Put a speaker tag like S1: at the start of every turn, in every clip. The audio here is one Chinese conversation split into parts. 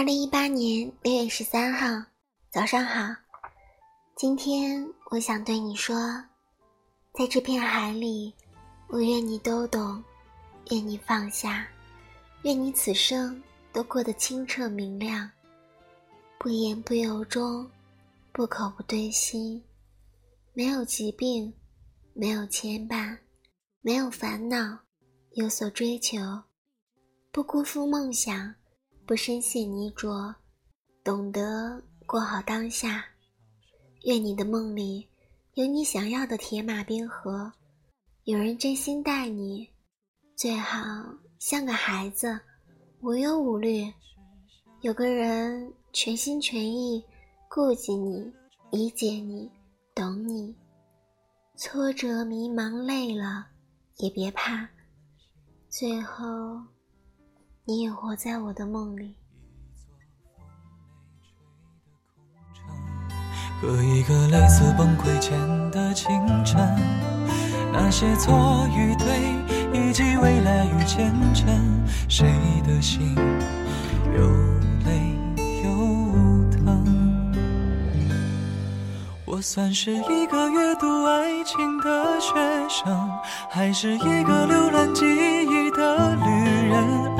S1: 二零一八年六月十三号，早上好。今天我想对你说，在这片海里，我愿你都懂，愿你放下，愿你此生都过得清澈明亮，不言不由衷，不口不对心，没有疾病，没有牵绊，没有烦恼，有所追求，不辜负梦想。不深陷泥浊，懂得过好当下。愿你的梦里有你想要的铁马冰河，有人真心待你，最好像个孩子，无忧无虑。有个人全心全意顾及你，理解你，懂你。挫折、迷茫、累了也别怕，最后。你也活在我的梦里。
S2: 和一个类似崩溃前的清晨，那些错与对，以及未来与前程，谁的心又累又疼？我算是一个阅读爱情的学生，还是一个浏览记忆的旅人？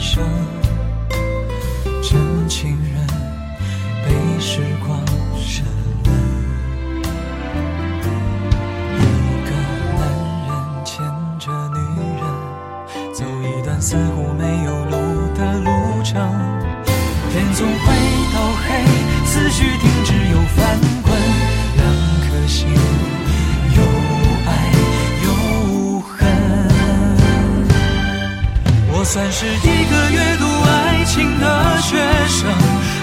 S2: 生，真情人被时光沉沦。一个男人牵着女人，走一段似乎没有路的路程。天总会到黑，思绪停。算是一个阅读爱情的学生，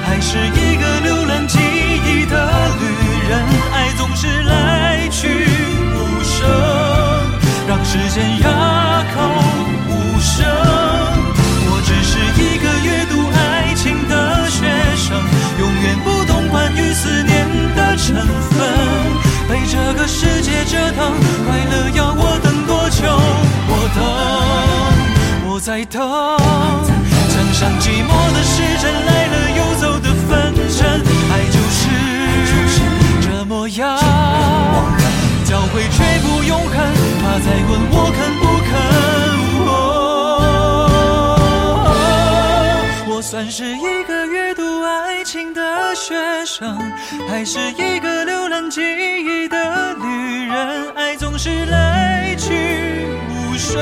S2: 还是一个浏览记忆的旅人？爱总是来去无声，让时间哑口无声。我只是一个阅读爱情的学生，永远不懂关于思念的成分。被这个世界折腾，在等。墙上寂寞的时针来了又走的分针，爱就是这模样，教会却不永恒。怕再问我肯不肯。我算是一个阅读爱情的学生，还是一个浏览记忆的旅人？爱总是来去无声，